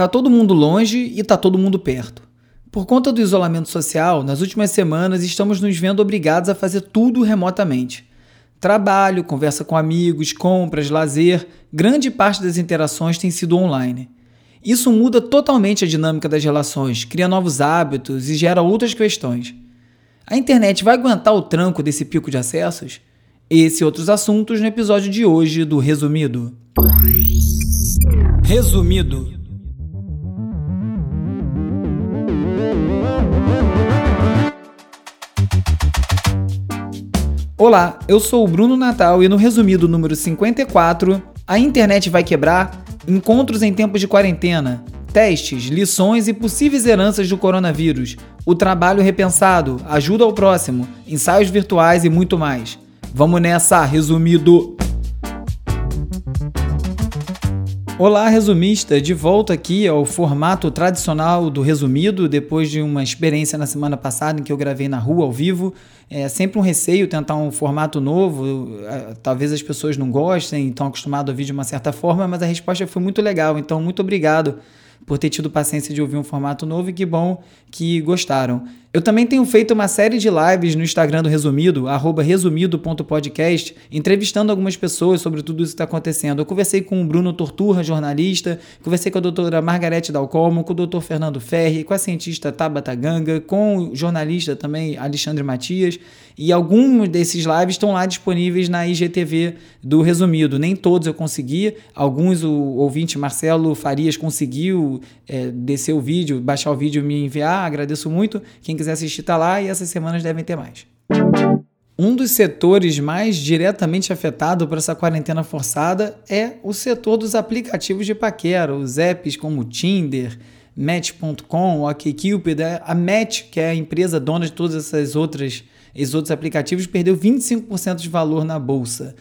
Tá todo mundo longe e tá todo mundo perto. Por conta do isolamento social, nas últimas semanas estamos nos vendo obrigados a fazer tudo remotamente. Trabalho, conversa com amigos, compras, lazer, grande parte das interações tem sido online. Isso muda totalmente a dinâmica das relações, cria novos hábitos e gera outras questões. A internet vai aguentar o tranco desse pico de acessos? Esse e outros assuntos no episódio de hoje do Resumido. Resumido. Olá, eu sou o Bruno Natal e no resumido número 54, a internet vai quebrar, encontros em tempos de quarentena, testes, lições e possíveis heranças do coronavírus, o trabalho repensado, ajuda ao próximo, ensaios virtuais e muito mais. Vamos nessa, resumido. Olá, resumista! De volta aqui ao formato tradicional do resumido, depois de uma experiência na semana passada em que eu gravei na rua ao vivo. É sempre um receio tentar um formato novo, talvez as pessoas não gostem, estão acostumados a ouvir de uma certa forma, mas a resposta foi muito legal, então muito obrigado por ter tido paciência de ouvir um formato novo e que bom que gostaram. Eu também tenho feito uma série de lives no Instagram do Resumido, resumido.podcast, entrevistando algumas pessoas sobre tudo isso que está acontecendo. Eu conversei com o Bruno Torturra, jornalista, conversei com a doutora Margarete Dalcomo, com o doutor Fernando Ferri, com a cientista Tabata Ganga, com o jornalista também Alexandre Matias, e alguns desses lives estão lá disponíveis na IGTV do Resumido. Nem todos eu consegui, alguns o ouvinte Marcelo Farias conseguiu é, descer o vídeo, baixar o vídeo e me enviar, agradeço muito. Quem quiser assistir tá lá e essas semanas devem ter mais. Um dos setores mais diretamente afetado por essa quarentena forçada é o setor dos aplicativos de paquera, os apps como Tinder, Match.com, OkCupid, a Match, que é a empresa dona de todas essas outras esses outros aplicativos, perdeu 25% de valor na bolsa.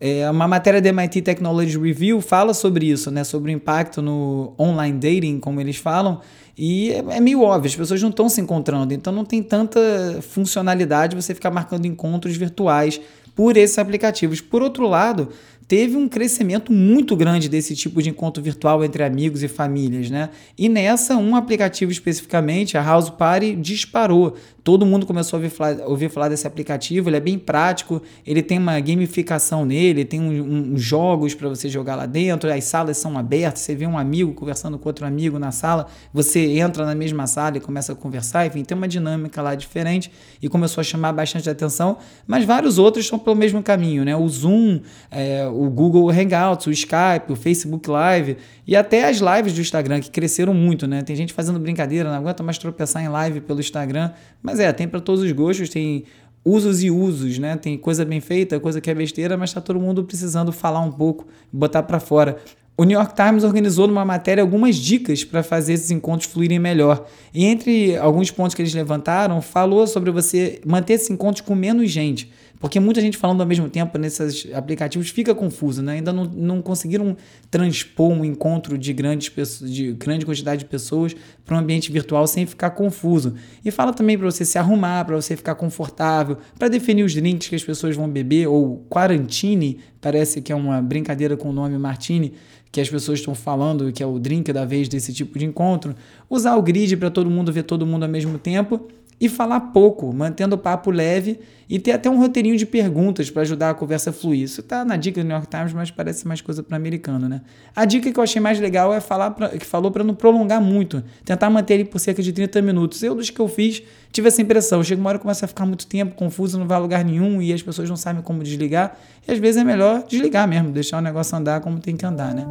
É, uma matéria da MIT Technology Review fala sobre isso, né? sobre o impacto no online dating, como eles falam, e é, é meio óbvio, as pessoas não estão se encontrando, então não tem tanta funcionalidade você ficar marcando encontros virtuais por esses aplicativos. Por outro lado, teve um crescimento muito grande desse tipo de encontro virtual entre amigos e famílias, né? E nessa, um aplicativo especificamente, a House Party, disparou. Todo mundo começou a ouvir falar, ouvir falar desse aplicativo, ele é bem prático, ele tem uma gamificação nele, tem um, um, jogos para você jogar lá dentro, as salas são abertas, você vê um amigo conversando com outro amigo na sala, você entra na mesma sala e começa a conversar, enfim, tem uma dinâmica lá diferente e começou a chamar bastante atenção, mas vários outros estão pelo mesmo caminho, né? O Zoom, é, o Google Hangouts, o Skype, o Facebook Live e até as lives do Instagram que cresceram muito, né? Tem gente fazendo brincadeira, não aguenta mais tropeçar em live pelo Instagram, mas é, tem para todos os gostos, tem usos e usos, né? Tem coisa bem feita, coisa que é besteira, mas está todo mundo precisando falar um pouco, botar para fora. O New York Times organizou numa matéria algumas dicas para fazer esses encontros fluírem melhor. E entre alguns pontos que eles levantaram, falou sobre você manter esses encontros com menos gente. Porque muita gente falando ao mesmo tempo nesses aplicativos fica confuso, né? Ainda não, não conseguiram transpor um encontro de, grandes pessoas, de grande quantidade de pessoas para um ambiente virtual sem ficar confuso. E fala também para você se arrumar, para você ficar confortável, para definir os drinks que as pessoas vão beber, ou quarantine, parece que é uma brincadeira com o nome Martini, que as pessoas estão falando, que é o drink da vez desse tipo de encontro. Usar o grid para todo mundo ver todo mundo ao mesmo tempo e falar pouco, mantendo o papo leve e ter até um roteirinho de perguntas para ajudar a conversa a fluir. Isso tá na dica do New York Times, mas parece mais coisa para americano, né? A dica que eu achei mais legal é falar pra, que falou para não prolongar muito, tentar manter ele por cerca de 30 minutos. Eu dos que eu fiz tive essa impressão. Chega uma hora começa a ficar muito tempo confuso, não vai a lugar nenhum e as pessoas não sabem como desligar. E às vezes é melhor desligar mesmo, deixar o negócio andar como tem que andar, né?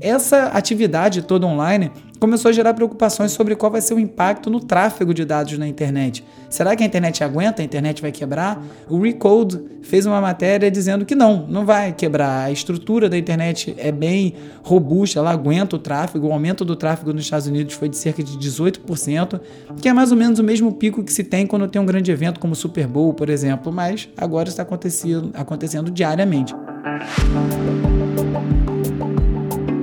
Essa atividade toda online começou a gerar preocupações sobre qual vai ser o impacto no tráfego de dados na internet. Será que a internet aguenta? A internet vai quebrar? O Recode fez uma matéria dizendo que não, não vai quebrar. A estrutura da internet é bem robusta, ela aguenta o tráfego. O aumento do tráfego nos Estados Unidos foi de cerca de 18%, que é mais ou menos o mesmo pico que se tem quando tem um grande evento como o Super Bowl, por exemplo, mas agora está acontecendo, acontecendo diariamente.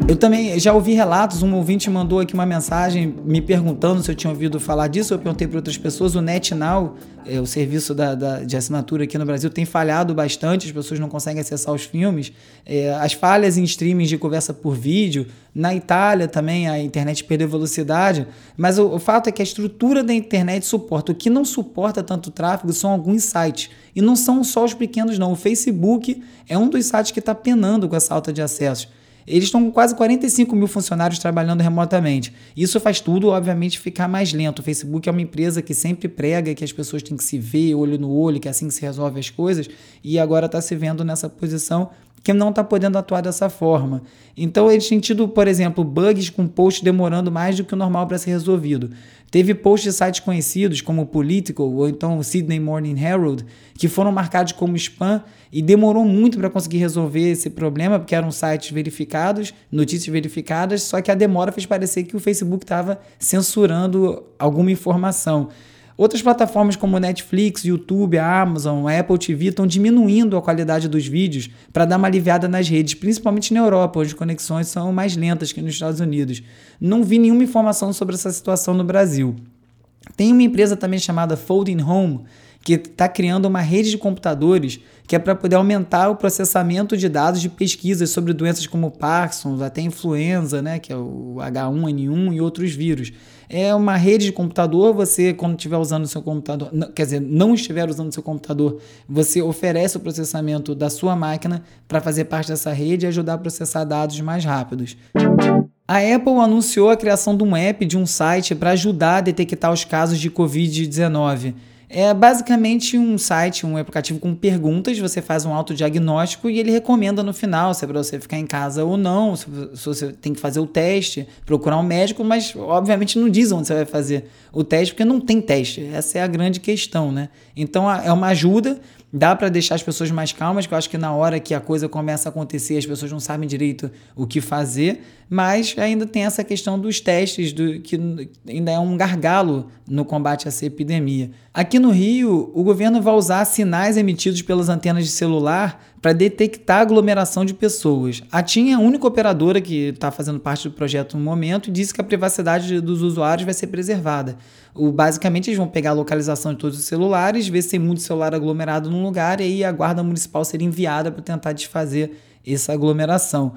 Eu também já ouvi relatos, um ouvinte mandou aqui uma mensagem me perguntando se eu tinha ouvido falar disso, eu perguntei para outras pessoas, o NetNow, é, o serviço da, da, de assinatura aqui no Brasil, tem falhado bastante, as pessoas não conseguem acessar os filmes, é, as falhas em streamings de conversa por vídeo, na Itália também a internet perdeu velocidade, mas o, o fato é que a estrutura da internet suporta, o que não suporta tanto tráfego são alguns sites, e não são só os pequenos não, o Facebook é um dos sites que está penando com essa alta de acessos. Eles estão com quase 45 mil funcionários trabalhando remotamente. Isso faz tudo, obviamente, ficar mais lento. O Facebook é uma empresa que sempre prega que as pessoas têm que se ver olho no olho, que é assim que se resolve as coisas, e agora está se vendo nessa posição que não está podendo atuar dessa forma. Então eles têm tido, por exemplo, bugs com posts demorando mais do que o normal para ser resolvido. Teve posts de sites conhecidos como Political ou então o Sydney Morning Herald que foram marcados como spam e demorou muito para conseguir resolver esse problema, porque eram sites verificados, notícias verificadas, só que a demora fez parecer que o Facebook estava censurando alguma informação. Outras plataformas como Netflix, YouTube, Amazon, Apple TV estão diminuindo a qualidade dos vídeos para dar uma aliviada nas redes, principalmente na Europa, onde as conexões são mais lentas que nos Estados Unidos. Não vi nenhuma informação sobre essa situação no Brasil. Tem uma empresa também chamada Folding Home que está criando uma rede de computadores que é para poder aumentar o processamento de dados de pesquisas sobre doenças como Parkinson, até influenza, né, que é o H1N1 e outros vírus. É uma rede de computador, você quando estiver usando o seu computador, quer dizer, não estiver usando o seu computador, você oferece o processamento da sua máquina para fazer parte dessa rede e ajudar a processar dados mais rápidos. A Apple anunciou a criação de um app de um site para ajudar a detectar os casos de Covid-19. É basicamente um site, um aplicativo com perguntas, você faz um autodiagnóstico e ele recomenda no final se é para você ficar em casa ou não, se você tem que fazer o teste, procurar um médico, mas obviamente não diz onde você vai fazer o teste, porque não tem teste. Essa é a grande questão, né? Então é uma ajuda, dá para deixar as pessoas mais calmas, que eu acho que na hora que a coisa começa a acontecer, as pessoas não sabem direito o que fazer, mas ainda tem essa questão dos testes, do, que ainda é um gargalo no combate a essa epidemia. Aqui no Rio, o governo vai usar sinais emitidos pelas antenas de celular para detectar aglomeração de pessoas. A TIM é a única operadora que está fazendo parte do projeto no momento e disse que a privacidade dos usuários vai ser preservada. O, basicamente, eles vão pegar a localização de todos os celulares, ver se tem muito celular aglomerado num lugar e aí a guarda municipal seria enviada para tentar desfazer essa aglomeração.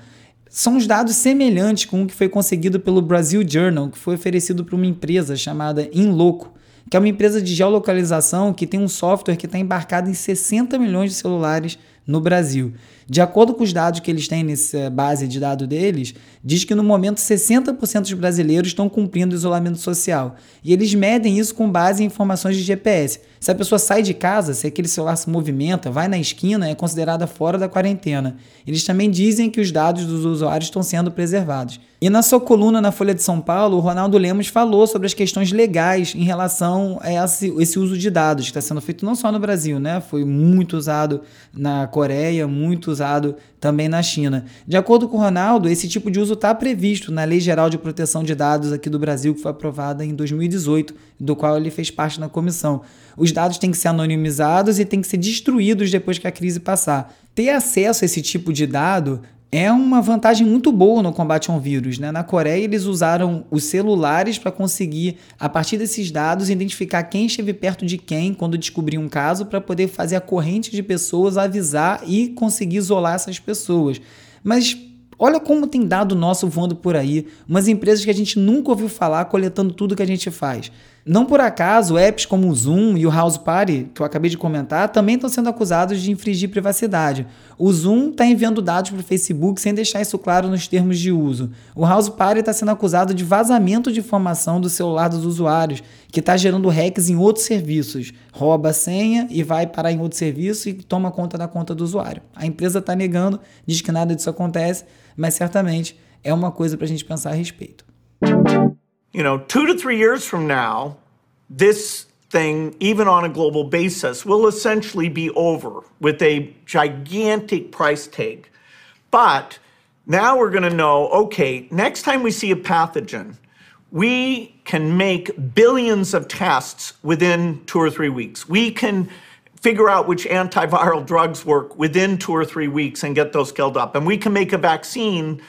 São os dados semelhantes com o que foi conseguido pelo Brasil Journal, que foi oferecido para uma empresa chamada Inloco, que é uma empresa de geolocalização que tem um software que está embarcado em 60 milhões de celulares no Brasil. De acordo com os dados que eles têm nessa base de dados deles, diz que no momento 60% dos brasileiros estão cumprindo o isolamento social. E eles medem isso com base em informações de GPS. Se a pessoa sai de casa, se aquele celular se movimenta, vai na esquina, é considerada fora da quarentena. Eles também dizem que os dados dos usuários estão sendo preservados. E na sua coluna na Folha de São Paulo, o Ronaldo Lemos falou sobre as questões legais em relação a esse, uso de dados, que está sendo feito não só no Brasil, né? Foi muito usado na muito usado também na China. De acordo com o Ronaldo, esse tipo de uso está previsto na Lei Geral de Proteção de Dados aqui do Brasil, que foi aprovada em 2018, do qual ele fez parte na comissão. Os dados têm que ser anonimizados e têm que ser destruídos depois que a crise passar. Ter acesso a esse tipo de dado é uma vantagem muito boa no combate a um vírus. Né? Na Coreia, eles usaram os celulares para conseguir, a partir desses dados, identificar quem esteve perto de quem quando descobriu um caso, para poder fazer a corrente de pessoas, avisar e conseguir isolar essas pessoas. Mas olha como tem dado nosso voando por aí, umas empresas que a gente nunca ouviu falar coletando tudo que a gente faz. Não por acaso, apps como o Zoom e o House Party, que eu acabei de comentar, também estão sendo acusados de infringir privacidade. O Zoom está enviando dados para o Facebook sem deixar isso claro nos termos de uso. O House Party está sendo acusado de vazamento de informação do celular dos usuários, que está gerando hacks em outros serviços. Rouba a senha e vai parar em outro serviço e toma conta da conta do usuário. A empresa está negando, diz que nada disso acontece, mas certamente é uma coisa para a gente pensar a respeito. You know, two to three years from now, this thing, even on a global basis, will essentially be over with a gigantic price tag. But now we're going to know okay, next time we see a pathogen, we can make billions of tests within two or three weeks. We can figure out which antiviral drugs work within two or three weeks and get those scaled up. And we can make a vaccine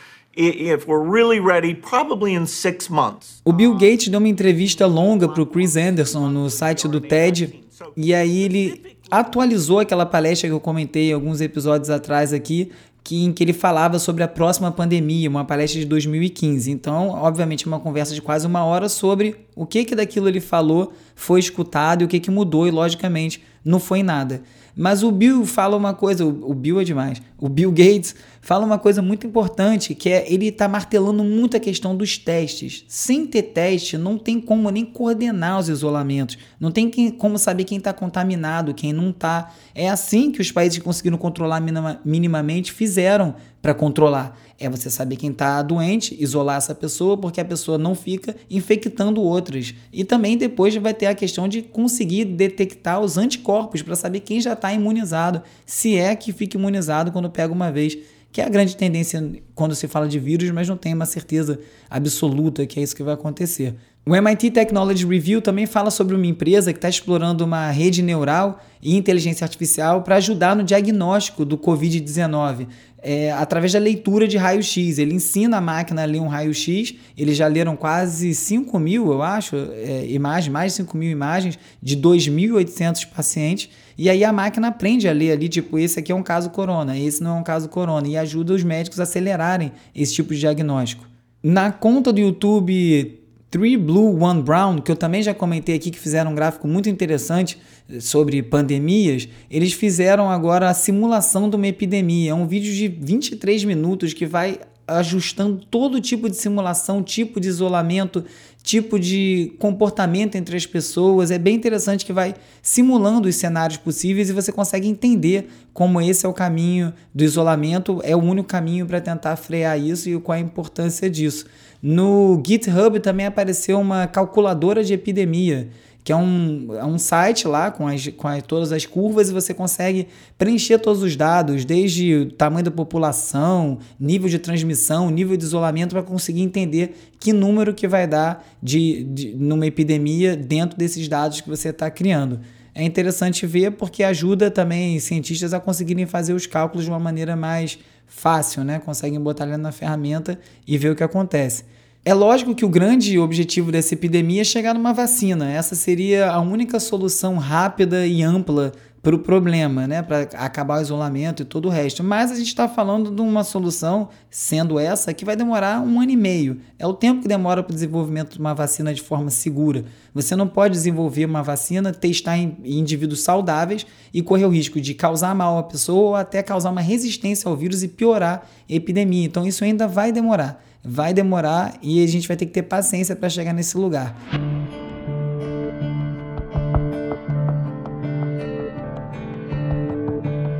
O Bill Gates deu uma entrevista longa para o Chris Anderson no site do TED e aí ele atualizou aquela palestra que eu comentei alguns episódios atrás aqui, que, em que ele falava sobre a próxima pandemia, uma palestra de 2015. Então, obviamente, uma conversa de quase uma hora sobre o que que daquilo ele falou foi escutado e o que que mudou e, logicamente, não foi nada. Mas o Bill fala uma coisa, o Bill é demais. O Bill Gates fala uma coisa muito importante, que é ele está martelando muito a questão dos testes. Sem ter teste, não tem como nem coordenar os isolamentos. Não tem quem, como saber quem está contaminado, quem não está. É assim que os países que conseguiram controlar minima, minimamente fizeram para controlar. É você saber quem está doente, isolar essa pessoa, porque a pessoa não fica infectando outras. E também depois vai ter a questão de conseguir detectar os anticorpos para saber quem já está imunizado, se é que fica imunizado quando pega uma vez que é a grande tendência quando se fala de vírus, mas não tem uma certeza absoluta que é isso que vai acontecer. O MIT Technology Review também fala sobre uma empresa que está explorando uma rede neural e inteligência artificial para ajudar no diagnóstico do Covid-19. É, através da leitura de raio-x. Ele ensina a máquina a ler um raio-x. Eles já leram quase 5 mil, eu acho, é, imagens, mais de 5 mil imagens de 2.800 pacientes. E aí a máquina aprende a ler ali, tipo, esse aqui é um caso corona, esse não é um caso corona. E ajuda os médicos a acelerarem esse tipo de diagnóstico. Na conta do YouTube Three Blue, One Brown, que eu também já comentei aqui, que fizeram um gráfico muito interessante sobre pandemias, eles fizeram agora a simulação de uma epidemia. É um vídeo de 23 minutos que vai ajustando todo tipo de simulação, tipo de isolamento, tipo de comportamento entre as pessoas. É bem interessante que vai simulando os cenários possíveis e você consegue entender como esse é o caminho do isolamento, é o único caminho para tentar frear isso e qual a importância disso. No GitHub também apareceu uma calculadora de epidemia, que é um, é um site lá com, as, com as, todas as curvas e você consegue preencher todos os dados, desde o tamanho da população, nível de transmissão, nível de isolamento, para conseguir entender que número que vai dar de, de numa epidemia dentro desses dados que você está criando. É interessante ver porque ajuda também cientistas a conseguirem fazer os cálculos de uma maneira mais fácil, né? Conseguem botar ali na ferramenta e ver o que acontece. É lógico que o grande objetivo dessa epidemia é chegar numa vacina. Essa seria a única solução rápida e ampla para o problema, né? para acabar o isolamento e todo o resto. Mas a gente está falando de uma solução, sendo essa, que vai demorar um ano e meio. É o tempo que demora para o desenvolvimento de uma vacina de forma segura. Você não pode desenvolver uma vacina, testar em indivíduos saudáveis e correr o risco de causar mal à pessoa ou até causar uma resistência ao vírus e piorar a epidemia. Então isso ainda vai demorar. Vai demorar e a gente vai ter que ter paciência para chegar nesse lugar.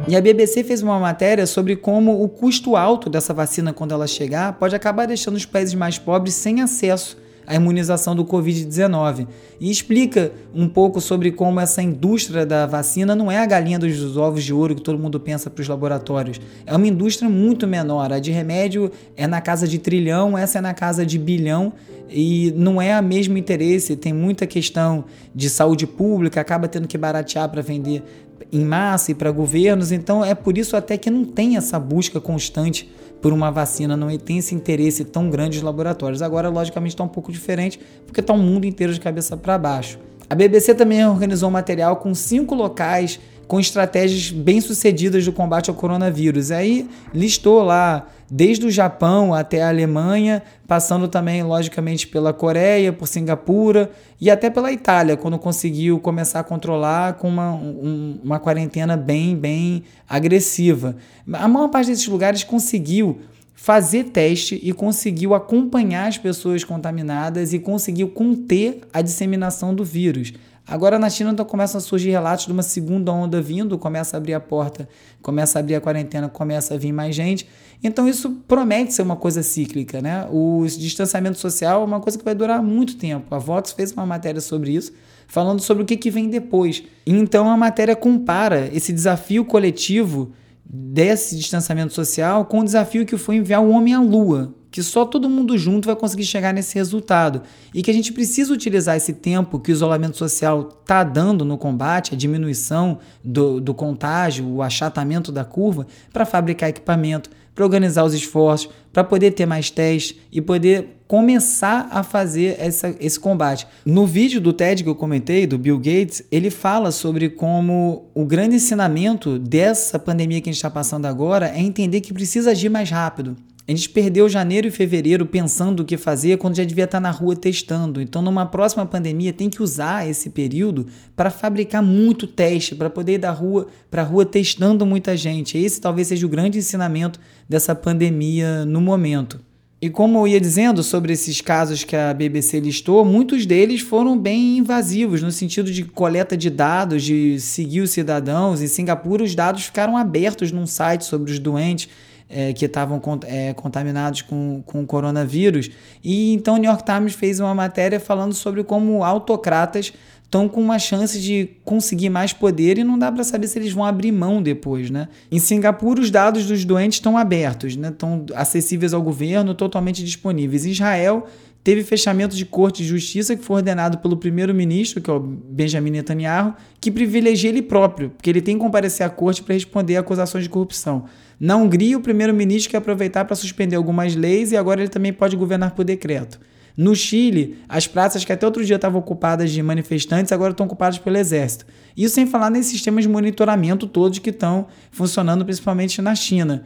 E a BBC fez uma matéria sobre como o custo alto dessa vacina, quando ela chegar, pode acabar deixando os países mais pobres sem acesso à imunização do Covid-19. E explica um pouco sobre como essa indústria da vacina não é a galinha dos ovos de ouro que todo mundo pensa para os laboratórios. É uma indústria muito menor. A de remédio é na casa de trilhão, essa é na casa de bilhão e não é a mesmo interesse. Tem muita questão de saúde pública, acaba tendo que baratear para vender em massa e para governos, então é por isso até que não tem essa busca constante por uma vacina, não tem esse interesse tão grande dos laboratórios. Agora, logicamente, está um pouco diferente, porque está o um mundo inteiro de cabeça para baixo. A BBC também organizou um material com cinco locais com estratégias bem-sucedidas do combate ao coronavírus. Aí listou lá desde o Japão até a Alemanha, passando também, logicamente, pela Coreia, por Singapura e até pela Itália, quando conseguiu começar a controlar com uma, um, uma quarentena bem, bem agressiva. A maior parte desses lugares conseguiu fazer teste e conseguiu acompanhar as pessoas contaminadas e conseguiu conter a disseminação do vírus. Agora na China então, começam a surgir relatos de uma segunda onda vindo, começa a abrir a porta, começa a abrir a quarentena, começa a vir mais gente. Então isso promete ser uma coisa cíclica, né? O distanciamento social é uma coisa que vai durar muito tempo. A Vox fez uma matéria sobre isso, falando sobre o que, que vem depois. Então a matéria compara esse desafio coletivo desse distanciamento social com o desafio que foi enviar o homem à Lua, que só todo mundo junto vai conseguir chegar nesse resultado e que a gente precisa utilizar esse tempo que o isolamento social está dando no combate, a diminuição do, do contágio, o achatamento da curva, para fabricar equipamento, para organizar os esforços, para poder ter mais testes e poder começar a fazer essa, esse combate. No vídeo do TED que eu comentei, do Bill Gates, ele fala sobre como o grande ensinamento dessa pandemia que a gente está passando agora é entender que precisa agir mais rápido. A gente perdeu janeiro e fevereiro pensando o que fazer quando já devia estar na rua testando. Então, numa próxima pandemia, tem que usar esse período para fabricar muito teste, para poder ir da rua para a rua testando muita gente. Esse talvez seja o grande ensinamento dessa pandemia no momento. E como eu ia dizendo sobre esses casos que a BBC listou, muitos deles foram bem invasivos, no sentido de coleta de dados, de seguir os cidadãos. Em Singapura, os dados ficaram abertos num site sobre os doentes é, que estavam é, contaminados com, com o coronavírus. E então o New York Times fez uma matéria falando sobre como autocratas estão com uma chance de conseguir mais poder e não dá para saber se eles vão abrir mão depois, né? Em Singapura, os dados dos doentes estão abertos, né? Estão acessíveis ao governo, totalmente disponíveis. Em Israel, teve fechamento de corte de justiça que foi ordenado pelo primeiro-ministro, que é o Benjamin Netanyahu, que privilegia ele próprio, porque ele tem que comparecer à corte para responder a acusações de corrupção. Na Hungria, o primeiro-ministro quer aproveitar para suspender algumas leis e agora ele também pode governar por decreto. No Chile, as praças que até outro dia estavam ocupadas de manifestantes agora estão ocupadas pelo exército. Isso sem falar nesses sistemas de monitoramento todos que estão funcionando principalmente na China.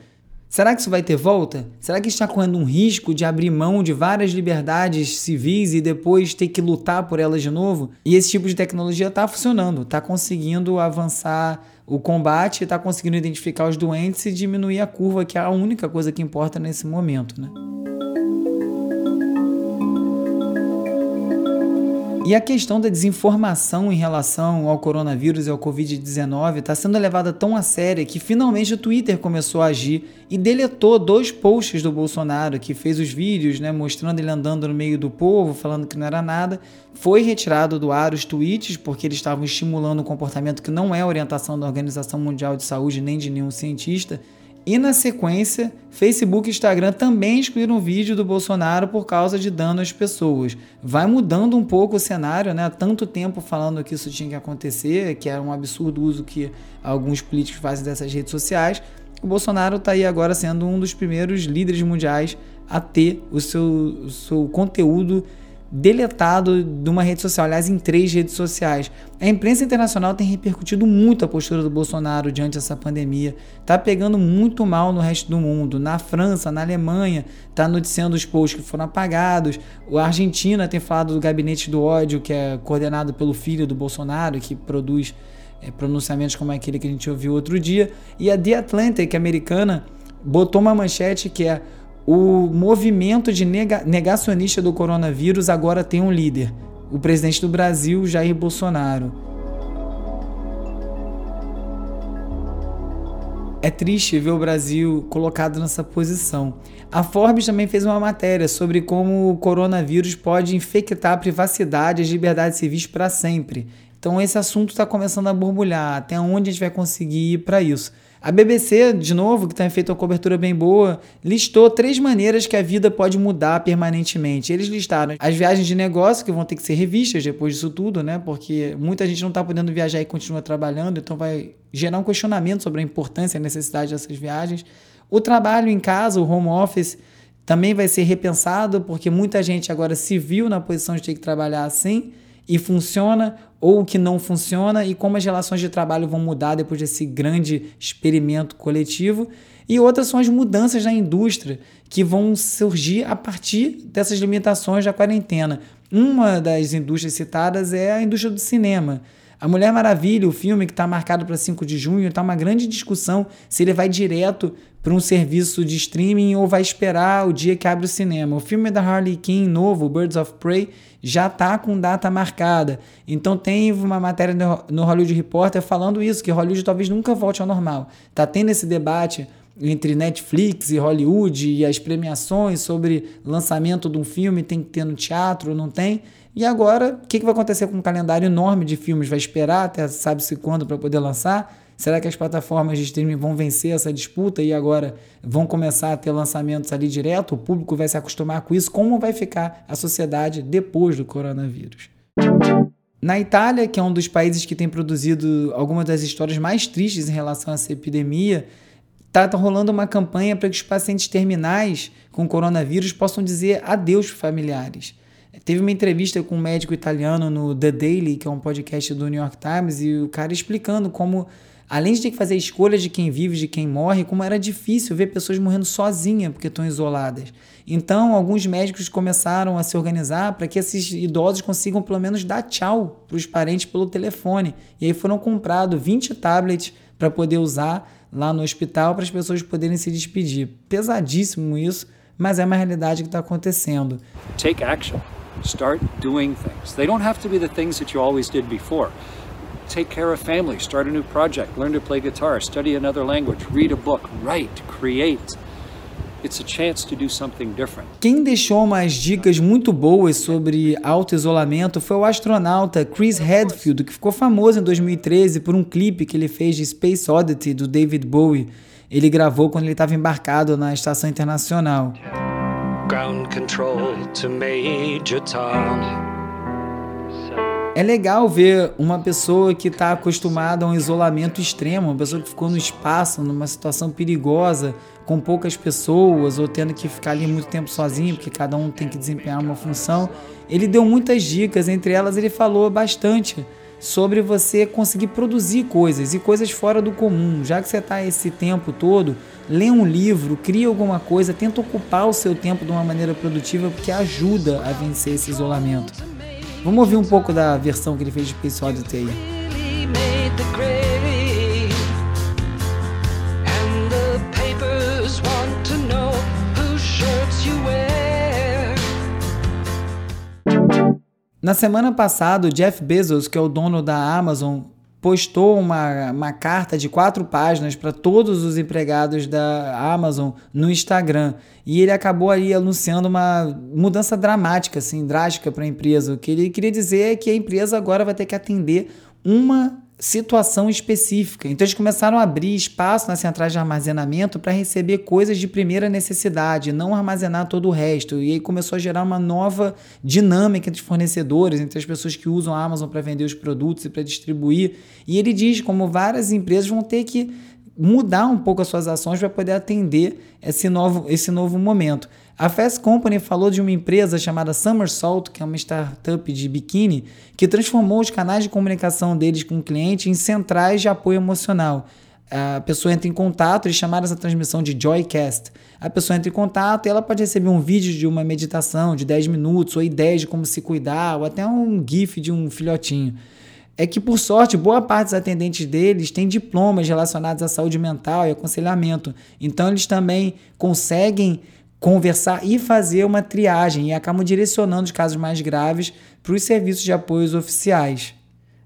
Será que isso vai ter volta? Será que está correndo um risco de abrir mão de várias liberdades civis e depois ter que lutar por elas de novo? E esse tipo de tecnologia está funcionando, está conseguindo avançar o combate, está conseguindo identificar os doentes e diminuir a curva, que é a única coisa que importa nesse momento. Né? E a questão da desinformação em relação ao coronavírus e ao Covid-19 está sendo levada tão a sério que finalmente o Twitter começou a agir e deletou dois posts do Bolsonaro, que fez os vídeos né, mostrando ele andando no meio do povo, falando que não era nada. Foi retirado do ar os tweets, porque eles estavam estimulando um comportamento que não é orientação da Organização Mundial de Saúde nem de nenhum cientista. E na sequência, Facebook e Instagram também excluíram vídeo do Bolsonaro por causa de dano às pessoas. Vai mudando um pouco o cenário, né? Há tanto tempo falando que isso tinha que acontecer, que era um absurdo uso que alguns políticos fazem dessas redes sociais. O Bolsonaro está aí agora sendo um dos primeiros líderes mundiais a ter o seu, o seu conteúdo deletado de uma rede social, aliás, em três redes sociais. A imprensa internacional tem repercutido muito a postura do Bolsonaro diante dessa pandemia. Tá pegando muito mal no resto do mundo. Na França, na Alemanha, tá noticiando os posts que foram apagados. A Argentina tem falado do gabinete do ódio, que é coordenado pelo filho do Bolsonaro, que produz é, pronunciamentos como aquele que a gente ouviu outro dia. E a The Atlantic, americana, botou uma manchete que é o movimento de nega negacionista do coronavírus agora tem um líder, o presidente do Brasil, Jair Bolsonaro. É triste ver o Brasil colocado nessa posição. A Forbes também fez uma matéria sobre como o coronavírus pode infectar a privacidade e as liberdades civis para sempre. Então esse assunto está começando a borbulhar. Até onde a gente vai conseguir ir para isso? A BBC, de novo, que tem feito uma cobertura bem boa, listou três maneiras que a vida pode mudar permanentemente. Eles listaram as viagens de negócio, que vão ter que ser revistas depois disso tudo, né? Porque muita gente não está podendo viajar e continua trabalhando, então vai gerar um questionamento sobre a importância e a necessidade dessas viagens. O trabalho em casa, o home office, também vai ser repensado, porque muita gente agora se viu na posição de ter que trabalhar assim e funciona ou o que não funciona e como as relações de trabalho vão mudar depois desse grande experimento coletivo. E outras são as mudanças na indústria que vão surgir a partir dessas limitações da quarentena. Uma das indústrias citadas é a indústria do cinema. A Mulher Maravilha, o filme que está marcado para 5 de junho, está uma grande discussão se ele vai direto para um serviço de streaming ou vai esperar o dia que abre o cinema. O filme da Harley Quinn novo, Birds of Prey, já está com data marcada. Então tem uma matéria no Hollywood Reporter falando isso, que Hollywood talvez nunca volte ao normal. Tá tendo esse debate entre Netflix e Hollywood e as premiações sobre lançamento de um filme tem que ter no teatro não tem. E agora, o que, que vai acontecer com um calendário enorme de filmes? Vai esperar até sabe-se quando para poder lançar? Será que as plataformas de streaming vão vencer essa disputa e agora vão começar a ter lançamentos ali direto? O público vai se acostumar com isso? Como vai ficar a sociedade depois do coronavírus? Na Itália, que é um dos países que tem produzido algumas das histórias mais tristes em relação a essa epidemia, Tá, tá rolando uma campanha para que os pacientes terminais com coronavírus possam dizer adeus familiares. Teve uma entrevista com um médico italiano no The Daily, que é um podcast do New York Times, e o cara explicando como, além de ter que fazer escolhas de quem vive, de quem morre, como era difícil ver pessoas morrendo sozinhas porque estão isoladas. Então, alguns médicos começaram a se organizar para que esses idosos consigam pelo menos dar tchau para os parentes pelo telefone. E aí foram comprados 20 tablets para poder usar lá no hospital para as pessoas poderem se despedir. Pesadíssimo isso, mas é uma realidade que está acontecendo. Take action. Start doing things. They don't have to be the things that you always did before. Take care of family, start a new project, learn to play guitar, study another language, read a book, write, create. It's a chance to do something different. Quem deixou umas dicas muito boas sobre auto-isolamento foi o astronauta Chris Hadfield, que ficou famoso em 2013 por um clipe que ele fez de Space Oddity do David Bowie. Ele gravou quando ele estava embarcado na estação internacional. Ground control to Major Tom. É legal ver uma pessoa que está acostumada a um isolamento extremo, uma pessoa que ficou no espaço, numa situação perigosa, com poucas pessoas, ou tendo que ficar ali muito tempo sozinho, porque cada um tem que desempenhar uma função. Ele deu muitas dicas, entre elas ele falou bastante sobre você conseguir produzir coisas e coisas fora do comum. Já que você está esse tempo todo, lê um livro, cria alguma coisa, tenta ocupar o seu tempo de uma maneira produtiva, porque ajuda a vencer esse isolamento. Vamos ouvir um pouco da versão que ele fez de Space Oddity aí. Na semana passada, o Jeff Bezos, que é o dono da Amazon, postou uma, uma carta de quatro páginas para todos os empregados da Amazon no Instagram. E ele acabou aí anunciando uma mudança dramática, assim, drástica para a empresa. O que ele queria dizer é que a empresa agora vai ter que atender uma situação específica. Então eles começaram a abrir espaço nas centrais de armazenamento para receber coisas de primeira necessidade, não armazenar todo o resto. E aí começou a gerar uma nova dinâmica entre fornecedores, entre as pessoas que usam a Amazon para vender os produtos e para distribuir. E ele diz como várias empresas vão ter que mudar um pouco as suas ações para poder atender esse novo, esse novo momento. A Fast Company falou de uma empresa chamada Somersault, que é uma startup de biquíni, que transformou os canais de comunicação deles com o cliente em centrais de apoio emocional. A pessoa entra em contato, eles chamaram essa transmissão de Joycast. A pessoa entra em contato e ela pode receber um vídeo de uma meditação de 10 minutos, ou ideias de como se cuidar, ou até um GIF de um filhotinho é que, por sorte, boa parte dos atendentes deles têm diplomas relacionados à saúde mental e aconselhamento. Então, eles também conseguem conversar e fazer uma triagem e acabam direcionando os casos mais graves para os serviços de apoios oficiais.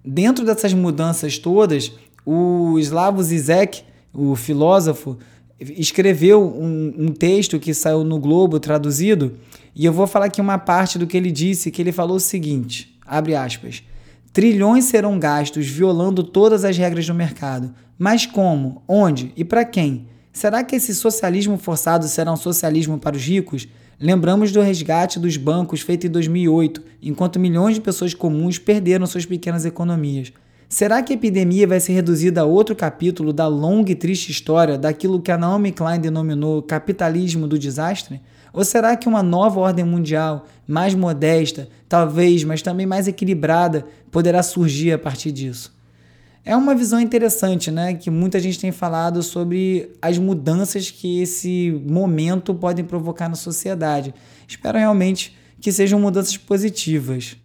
Dentro dessas mudanças todas, o Slavoj Zizek, o filósofo, escreveu um, um, texto que saiu no Globo traduzido, e eu vou falar aqui uma parte do que ele disse, que ele falou o seguinte, abre aspas, trilhões serão gastos violando todas as regras do mercado, mas como, onde e para quem? Será que esse socialismo forçado será um socialismo para os ricos? Lembramos do resgate dos bancos feito em 2008, enquanto milhões de pessoas comuns perderam suas pequenas economias. Será que a epidemia vai ser reduzida a outro capítulo da longa e triste história daquilo que a Naomi Klein denominou capitalismo do desastre? Ou será que uma nova ordem mundial, mais modesta, talvez, mas também mais equilibrada, poderá surgir a partir disso? É uma visão interessante, né? Que muita gente tem falado sobre as mudanças que esse momento pode provocar na sociedade. Espero realmente que sejam mudanças positivas.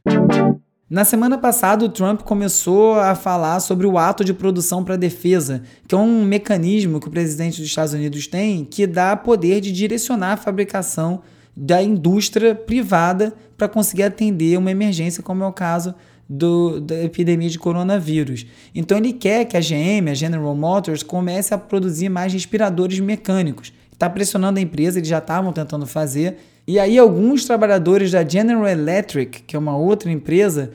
Na semana passada, o Trump começou a falar sobre o ato de produção para defesa, que é um mecanismo que o presidente dos Estados Unidos tem que dá poder de direcionar a fabricação da indústria privada para conseguir atender uma emergência, como é o caso do, da epidemia de coronavírus. Então ele quer que a GM, a General Motors, comece a produzir mais respiradores mecânicos. Está pressionando a empresa, eles já estavam tentando fazer. E aí alguns trabalhadores da General Electric, que é uma outra empresa,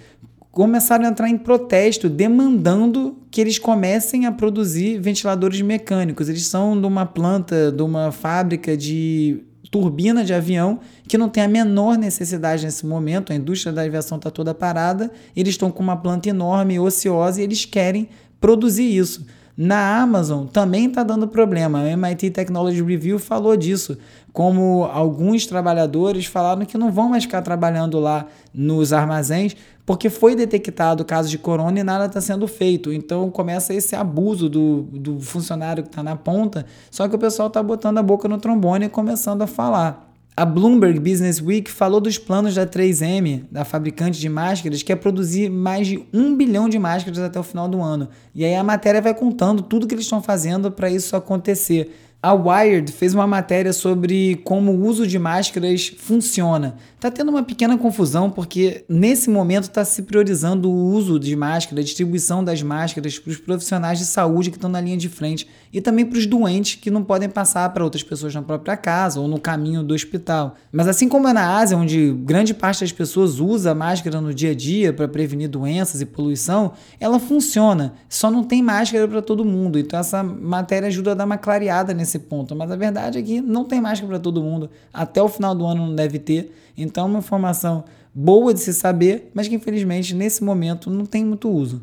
começaram a entrar em protesto demandando que eles comecem a produzir ventiladores mecânicos. Eles são de uma planta, de uma fábrica de turbina de avião que não tem a menor necessidade nesse momento, a indústria da aviação está toda parada, eles estão com uma planta enorme, ociosa, e eles querem produzir isso. Na Amazon também está dando problema. A MIT Technology Review falou disso, como alguns trabalhadores falaram que não vão mais ficar trabalhando lá nos armazéns porque foi detectado caso de corona e nada está sendo feito. Então começa esse abuso do, do funcionário que está na ponta, só que o pessoal está botando a boca no trombone e começando a falar. A Bloomberg Business Week falou dos planos da 3M, da fabricante de máscaras, que é produzir mais de um bilhão de máscaras até o final do ano. E aí a matéria vai contando tudo que eles estão fazendo para isso acontecer. A Wired fez uma matéria sobre como o uso de máscaras funciona. Está tendo uma pequena confusão porque nesse momento está se priorizando o uso de máscara, a distribuição das máscaras para os profissionais de saúde que estão na linha de frente e também para os doentes que não podem passar para outras pessoas na própria casa ou no caminho do hospital. Mas assim como é na Ásia, onde grande parte das pessoas usa máscara no dia a dia para prevenir doenças e poluição, ela funciona. Só não tem máscara para todo mundo. Então essa matéria ajuda a dar uma clareada nesse ponto. Mas a verdade é que não tem máscara para todo mundo. Até o final do ano não deve ter. Então, uma informação boa de se saber, mas que infelizmente nesse momento não tem muito uso.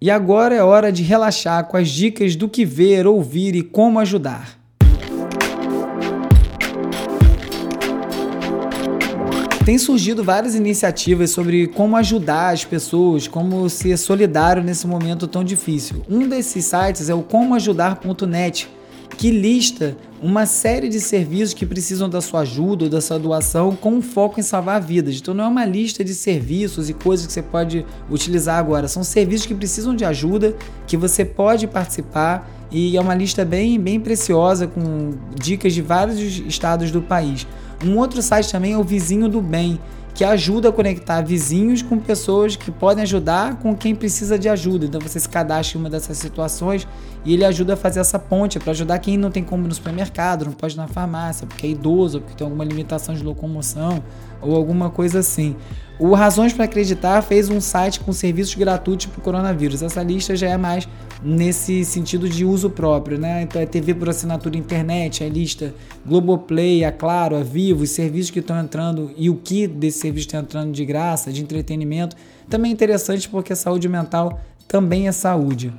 E agora é hora de relaxar com as dicas do que ver, ouvir e como ajudar. Tem surgido várias iniciativas sobre como ajudar as pessoas, como ser solidário nesse momento tão difícil. Um desses sites é o comoajudar.net, que lista uma série de serviços que precisam da sua ajuda ou da sua doação com foco em salvar vidas. Então não é uma lista de serviços e coisas que você pode utilizar agora, são serviços que precisam de ajuda, que você pode participar e é uma lista bem, bem preciosa com dicas de vários estados do país. Um outro site também é o Vizinho do Bem, que ajuda a conectar vizinhos com pessoas que podem ajudar com quem precisa de ajuda. Então você se cadastra em uma dessas situações e ele ajuda a fazer essa ponte para ajudar quem não tem como ir no supermercado, não pode ir na farmácia, porque é idoso, porque tem alguma limitação de locomoção ou alguma coisa assim. O Razões para Acreditar fez um site com serviços gratuitos para o coronavírus. Essa lista já é mais nesse sentido de uso próprio, né? Então é TV por assinatura internet, é lista Globoplay, a Claro, a Vivo, os serviços que estão entrando e o que desse serviço está entrando de graça, de entretenimento. Também é interessante porque saúde mental também é saúde.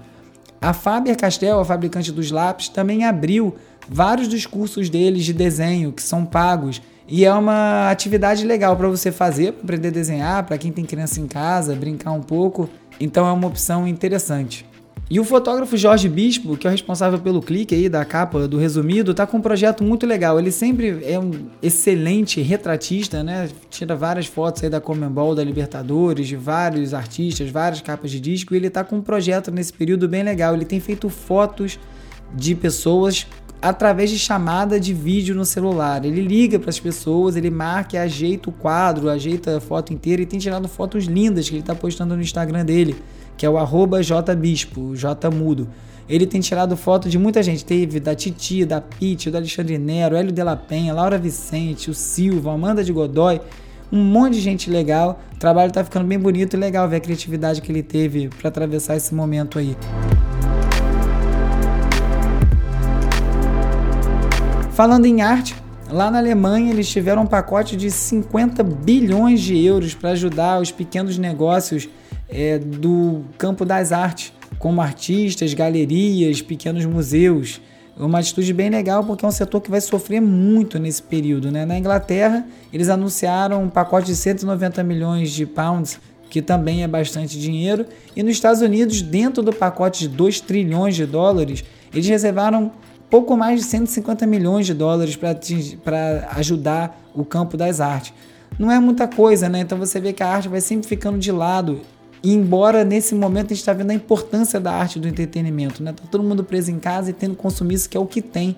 A Faber-Castell, a fabricante dos lápis, também abriu vários dos cursos deles de desenho que são pagos e é uma atividade legal para você fazer, para aprender a desenhar, para quem tem criança em casa, brincar um pouco. Então é uma opção interessante. E o fotógrafo Jorge Bispo, que é o responsável pelo clique aí da capa do resumido, tá com um projeto muito legal. Ele sempre é um excelente retratista, né? Tira várias fotos aí da Comembol, da Libertadores, de vários artistas, várias capas de disco. E ele tá com um projeto nesse período bem legal. Ele tem feito fotos de pessoas através de chamada de vídeo no celular. Ele liga para as pessoas, ele marca, ajeita o quadro, ajeita a foto inteira e tem tirado fotos lindas que ele está postando no Instagram dele, que é o arroba jbispo, jmudo. Ele tem tirado foto de muita gente. Teve da Titi, da Pete, do Alexandre Nero, Hélio de la Penha, Laura Vicente, o Silva, Amanda de Godoy. Um monte de gente legal. O trabalho está ficando bem bonito e legal ver a criatividade que ele teve para atravessar esse momento aí. Falando em arte, lá na Alemanha eles tiveram um pacote de 50 bilhões de euros para ajudar os pequenos negócios é, do campo das artes, como artistas, galerias, pequenos museus. Uma atitude bem legal porque é um setor que vai sofrer muito nesse período. Né? Na Inglaterra, eles anunciaram um pacote de 190 milhões de pounds, que também é bastante dinheiro. E nos Estados Unidos, dentro do pacote de 2 trilhões de dólares, eles reservaram pouco mais de 150 milhões de dólares para ajudar o campo das artes. Não é muita coisa, né? Então você vê que a arte vai sempre ficando de lado. E embora nesse momento a gente está vendo a importância da arte do entretenimento, né? Tá todo mundo preso em casa e tendo consumir isso que é o que tem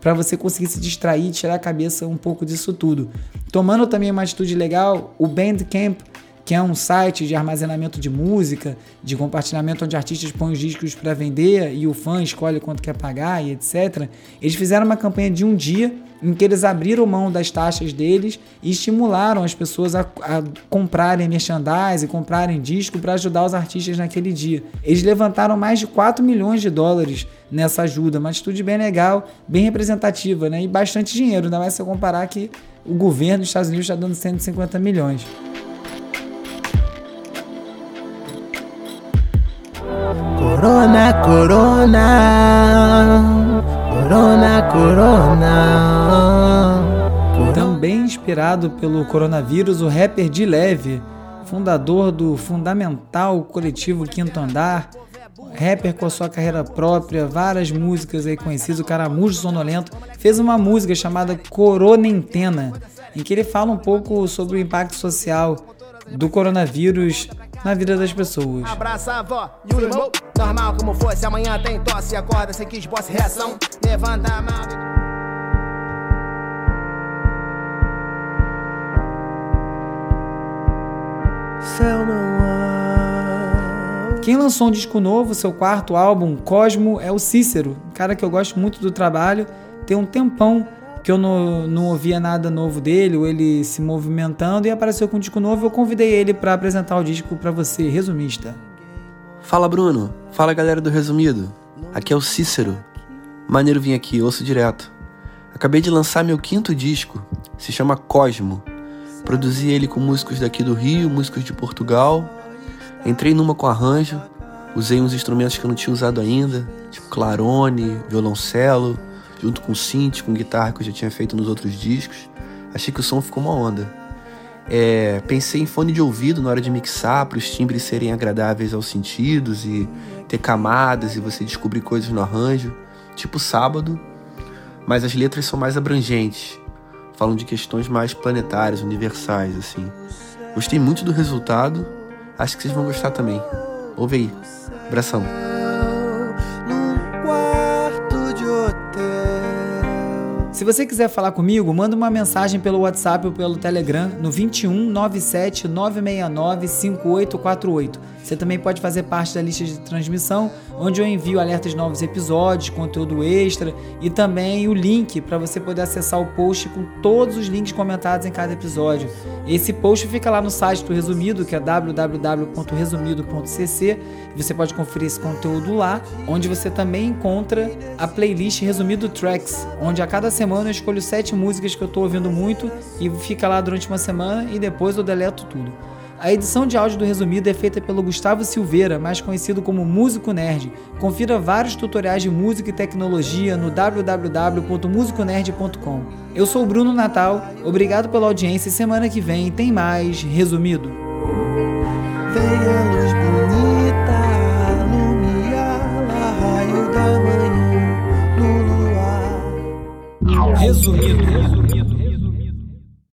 para você conseguir se distrair tirar a cabeça um pouco disso tudo. Tomando também uma atitude legal, o Bandcamp que é um site de armazenamento de música, de compartilhamento onde artistas põem os discos para vender e o fã escolhe quanto quer pagar e etc. Eles fizeram uma campanha de um dia em que eles abriram mão das taxas deles e estimularam as pessoas a, a comprarem merchandise comprarem disco para ajudar os artistas naquele dia. Eles levantaram mais de 4 milhões de dólares nessa ajuda, uma atitude bem legal, bem representativa né? e bastante dinheiro, ainda mais se eu comparar que o governo dos Estados Unidos está dando 150 milhões. Corona Corona, corona, corona. Também inspirado pelo coronavírus, o rapper de Leve, fundador do fundamental coletivo Quinto Andar, rapper com a sua carreira própria, várias músicas aí conhecidas, o Caramujo Sonolento, fez uma música chamada Coronentena, em que ele fala um pouco sobre o impacto social do coronavírus na vida das pessoas. Abraça a avó e o irmão, normal como fosse, amanhã tem tosse, acorda sem que esboce reação, levanta a mão. Céu não quem lançou um disco novo, seu quarto álbum, Cosmo, é o Cícero, um cara que eu gosto muito do trabalho. Tem um tempão que eu não, não ouvia nada novo dele, ou ele se movimentando, e apareceu com um disco novo. Eu convidei ele para apresentar o disco para você, resumista. Fala Bruno, fala galera do Resumido. Aqui é o Cícero. Maneiro vir aqui, ouço direto. Acabei de lançar meu quinto disco, se chama Cosmo. Produzi ele com músicos daqui do Rio, músicos de Portugal Entrei numa com arranjo, usei uns instrumentos que eu não tinha usado ainda, tipo clarone, violoncelo, junto com synth, com guitarra que eu já tinha feito nos outros discos. Achei que o som ficou uma onda. É, pensei em fone de ouvido na hora de mixar, para os timbres serem agradáveis aos sentidos e ter camadas e você descobrir coisas no arranjo, tipo sábado, mas as letras são mais abrangentes, falam de questões mais planetárias, universais, assim. Gostei muito do resultado Acho que vocês vão gostar também. Ouve aí. Abração. Você quiser falar comigo, manda uma mensagem pelo WhatsApp ou pelo Telegram no 21 97 969 5848. Você também pode fazer parte da lista de transmissão, onde eu envio alertas de novos episódios, conteúdo extra e também o link para você poder acessar o post com todos os links comentados em cada episódio. Esse post fica lá no site do Resumido, que é www.resumido.cc. Você pode conferir esse conteúdo lá, onde você também encontra a playlist Resumido Tracks, onde a cada semana eu escolho sete músicas que eu estou ouvindo muito e fica lá durante uma semana e depois eu deleto tudo. A edição de áudio do Resumido é feita pelo Gustavo Silveira, mais conhecido como Músico Nerd. Confira vários tutoriais de música e tecnologia no www.musiconerd.com. Eu sou o Bruno Natal, obrigado pela audiência e semana que vem tem mais Resumido. Venha luz bonita, raio da manhã, no luar. Resumido.